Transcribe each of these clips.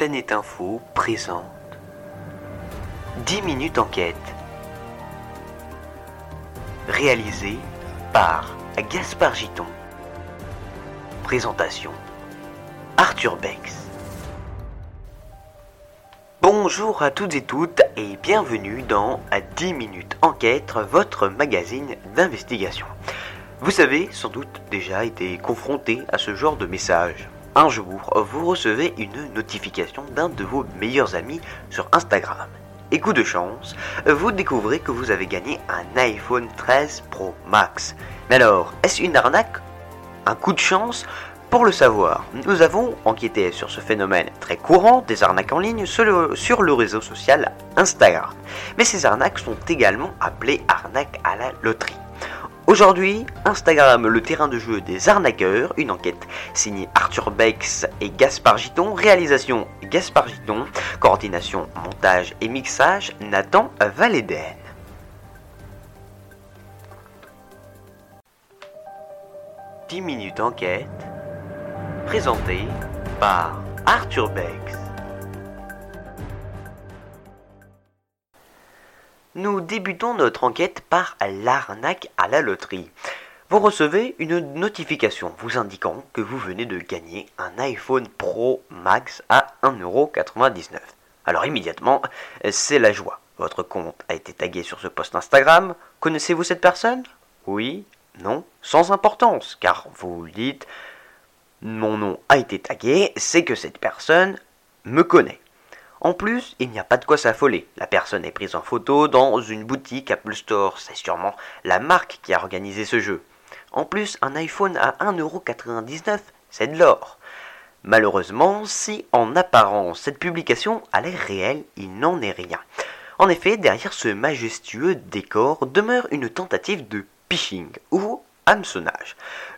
Planète Info présente 10 minutes enquête. Réalisé par Gaspard Giton. Présentation Arthur Bex. Bonjour à toutes et toutes et bienvenue dans 10 minutes enquête, votre magazine d'investigation. Vous avez sans doute déjà été confronté à ce genre de message. Un jour, vous recevez une notification d'un de vos meilleurs amis sur Instagram. Et coup de chance, vous découvrez que vous avez gagné un iPhone 13 Pro Max. Mais alors, est-ce une arnaque? Un coup de chance? Pour le savoir, nous avons enquêté sur ce phénomène très courant des arnaques en ligne sur le, réseau social Instagram. Mais ces arnaques sont également appelées arnaques à la loterie. Aujourd'hui, Instagram, le terrain de jeu des arnaqueurs, une enquête signée Arthur Bex et Gaspard Giton, réalisation Gaspard Giton, coordination, montage et mixage Nathan Valéden. « 10 minutes enquête, présenté par Arthur Bex. Nous débutons notre enquête par l'arnaque à la loterie. Vous recevez une notification vous indiquant que vous venez de gagner un iPhone Pro Max à 1,99€. Alors immédiatement, c'est la joie. Votre compte a été tagué sur ce post Instagram. Connaissez-vous cette personne? Oui Non Sans importance, car vous dites mon nom a été tagué, c'est que cette personne me connaît. En plus, il n'y a pas de quoi s'affoler. La personne est prise en photo dans une boutique Apple Store. C'est sûrement la marque qui a organisé ce jeu. En plus, un iPhone à 1,99€, c'est de l'or. Malheureusement, si en apparence cette publication a l'air réelle, il n'en est rien. En effet, derrière ce majestueux décor demeure une tentative de phishing, ou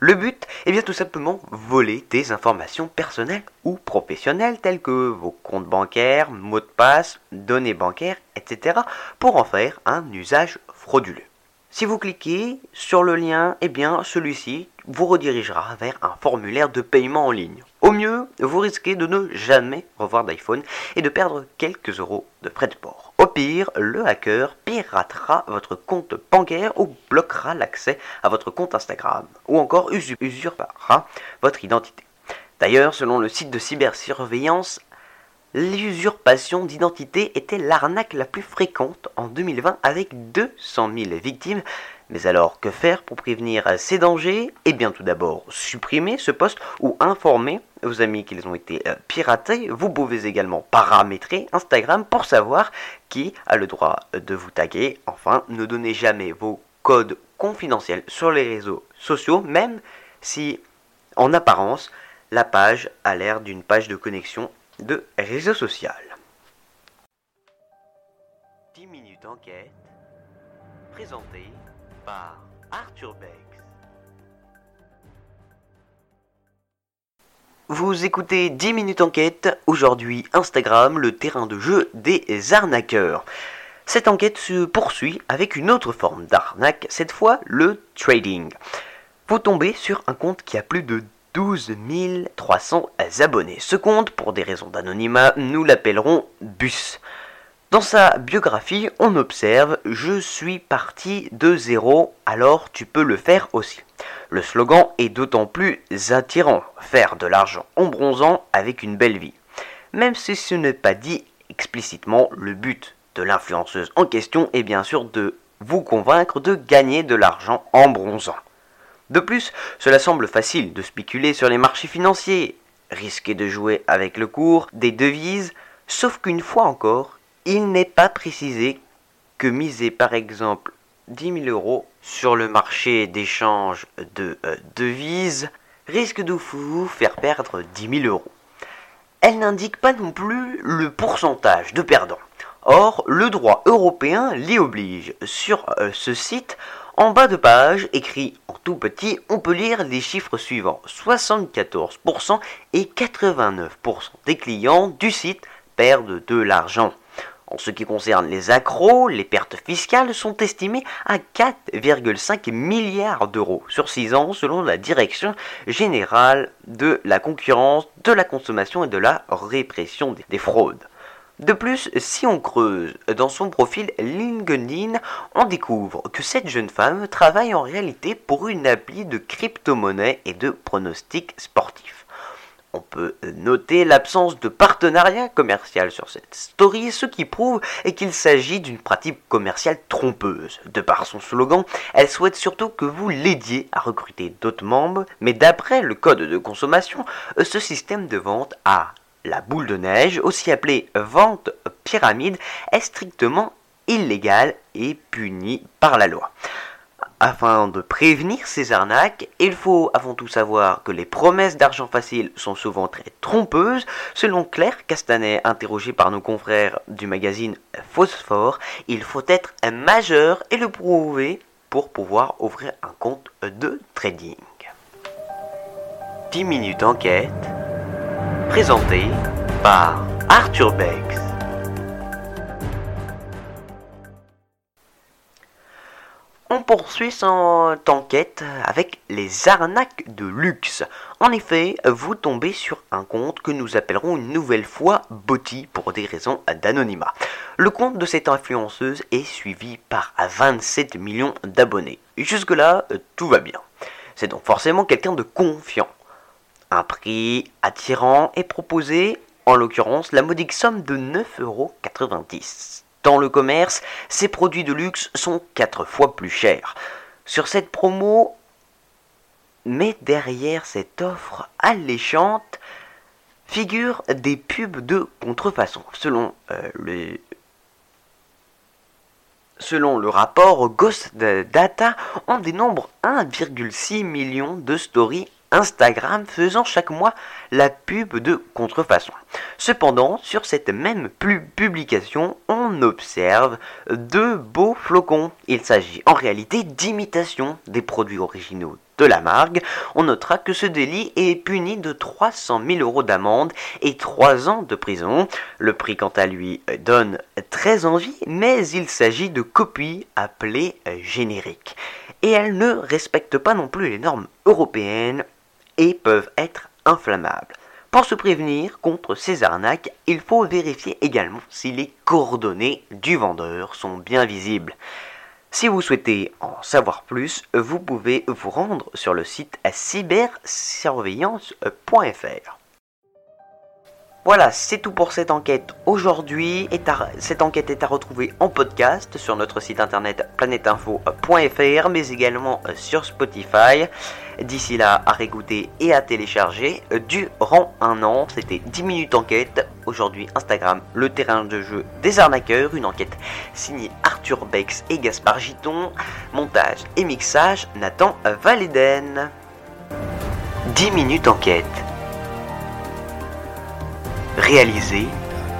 Le but est bien tout simplement voler des informations personnelles ou professionnelles telles que vos comptes bancaires, mots de passe, données bancaires, etc. pour en faire un usage frauduleux. Si vous cliquez sur le lien, eh bien celui-ci vous redirigera vers un formulaire de paiement en ligne. Au mieux, vous risquez de ne jamais revoir d'iPhone et de perdre quelques euros de frais de port. Au pire, le hacker piratera votre compte bancaire ou bloquera l'accès à votre compte Instagram ou encore usurpera votre identité. D'ailleurs, selon le site de cybersurveillance L'usurpation d'identité était l'arnaque la plus fréquente en 2020 avec 200 000 victimes. Mais alors, que faire pour prévenir ces dangers? Eh bien, tout d'abord, supprimer ce poste ou informer vos amis qu'ils ont été euh, piratés. Vous pouvez également paramétrer Instagram pour savoir qui a le droit de vous taguer. Enfin, ne donnez jamais vos codes confidentiels sur les réseaux sociaux, même si, en apparence, la page a l'air d'une page de connexion de réseau social. 10 minutes enquête, présenté par Arthur Bex. Vous écoutez 10 minutes enquête, aujourd'hui Instagram, le terrain de jeu des arnaqueurs. Cette enquête se poursuit avec une autre forme d'arnaque, cette fois le trading. Vous tombez sur un compte qui a plus de 12 300 abonnés. Ce compte, pour des raisons d'anonymat, nous l'appellerons Bus. Dans sa biographie, on observe Je suis parti de zéro, alors tu peux le faire aussi. Le slogan est d'autant plus attirant faire de l'argent en bronzant avec une belle vie. Même si ce n'est pas dit explicitement, le but de l'influenceuse en question est bien sûr de vous convaincre de gagner de l'argent en bronzant. De plus, cela semble facile de spéculer sur les marchés financiers, risquer de jouer avec le cours des devises, sauf qu'une fois encore, il n'est pas précisé que miser par exemple 10 000 euros sur le marché d'échange de euh, devises risque de vous faire perdre 10 000 euros. Elle n'indique pas non plus le pourcentage de perdants. Or, le droit européen l'y oblige. Sur euh, ce site, en bas de page, écrit en tout petit, on peut lire les chiffres suivants. 74% et 89% des clients du site perdent de l'argent. En ce qui concerne les accros, les pertes fiscales sont estimées à 4,5 milliards d'euros sur 6 ans selon la Direction générale de la concurrence, de la consommation et de la répression des fraudes. De plus, si on creuse dans son profil LinkedIn, on découvre que cette jeune femme travaille en réalité pour une appli de crypto-monnaie et de pronostics sportifs. On peut noter l'absence de partenariat commercial sur cette story, ce qui prouve qu'il s'agit d'une pratique commerciale trompeuse. De par son slogan, elle souhaite surtout que vous l'aidiez à recruter d'autres membres, mais d'après le code de consommation, ce système de vente a la boule de neige, aussi appelée vente pyramide, est strictement illégale et punie par la loi. Afin de prévenir ces arnaques, il faut avant tout savoir que les promesses d'argent facile sont souvent très trompeuses. Selon Claire Castanet, interrogée par nos confrères du magazine Phosphore, il faut être un majeur et le prouver pour pouvoir ouvrir un compte de trading. 10 minutes d'enquête présenté par Arthur Bex. On poursuit son enquête avec les arnaques de luxe. En effet, vous tombez sur un compte que nous appellerons une nouvelle fois Botti pour des raisons d'anonymat. Le compte de cette influenceuse est suivi par 27 millions d'abonnés. Jusque-là, tout va bien. C'est donc forcément quelqu'un de confiant. Un prix attirant est proposé, en l'occurrence la modique somme de 9,90€. Dans le commerce, ces produits de luxe sont 4 fois plus chers. Sur cette promo, mais derrière cette offre alléchante, figurent des pubs de contrefaçon. Selon euh, le Selon le rapport Ghost Data, on dénombre 1,6 million de stories Instagram faisant chaque mois la pub de contrefaçon. Cependant, sur cette même publication, on observe deux beaux flocons. Il s'agit en réalité d'imitation des produits originaux de la marque. On notera que ce délit est puni de 300 000 euros d'amende et 3 ans de prison. Le prix, quant à lui, donne très envie, mais il s'agit de copies appelées génériques. Et elles ne respectent pas non plus les normes européennes et peuvent être inflammables. Pour se prévenir contre ces arnaques, il faut vérifier également si les coordonnées du vendeur sont bien visibles. Si vous souhaitez en savoir plus, vous pouvez vous rendre sur le site cybersurveillance.fr. Voilà, c'est tout pour cette enquête aujourd'hui. Cette enquête est à retrouver en podcast sur notre site internet planetinfo.fr, mais également euh, sur Spotify. D'ici là, à régoûter et à télécharger durant un an. C'était 10 minutes enquête. Aujourd'hui, Instagram, le terrain de jeu des arnaqueurs. Une enquête signée Arthur Bex et Gaspard Giton. Montage et mixage, Nathan Valéden. 10 minutes enquête réalisé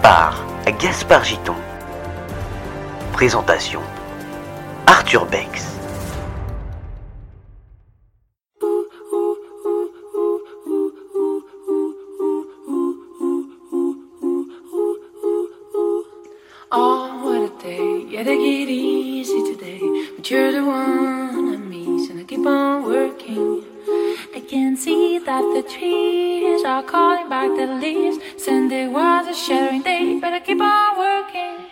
par Gaspard Giton. Présentation Arthur Bex. Oh, what a day. Yeah, they get easy today. But you're the one I'm missing. I keep on working. I can see that the trees are calling back the leaves. Sunday was a shattering day, but I keep on working.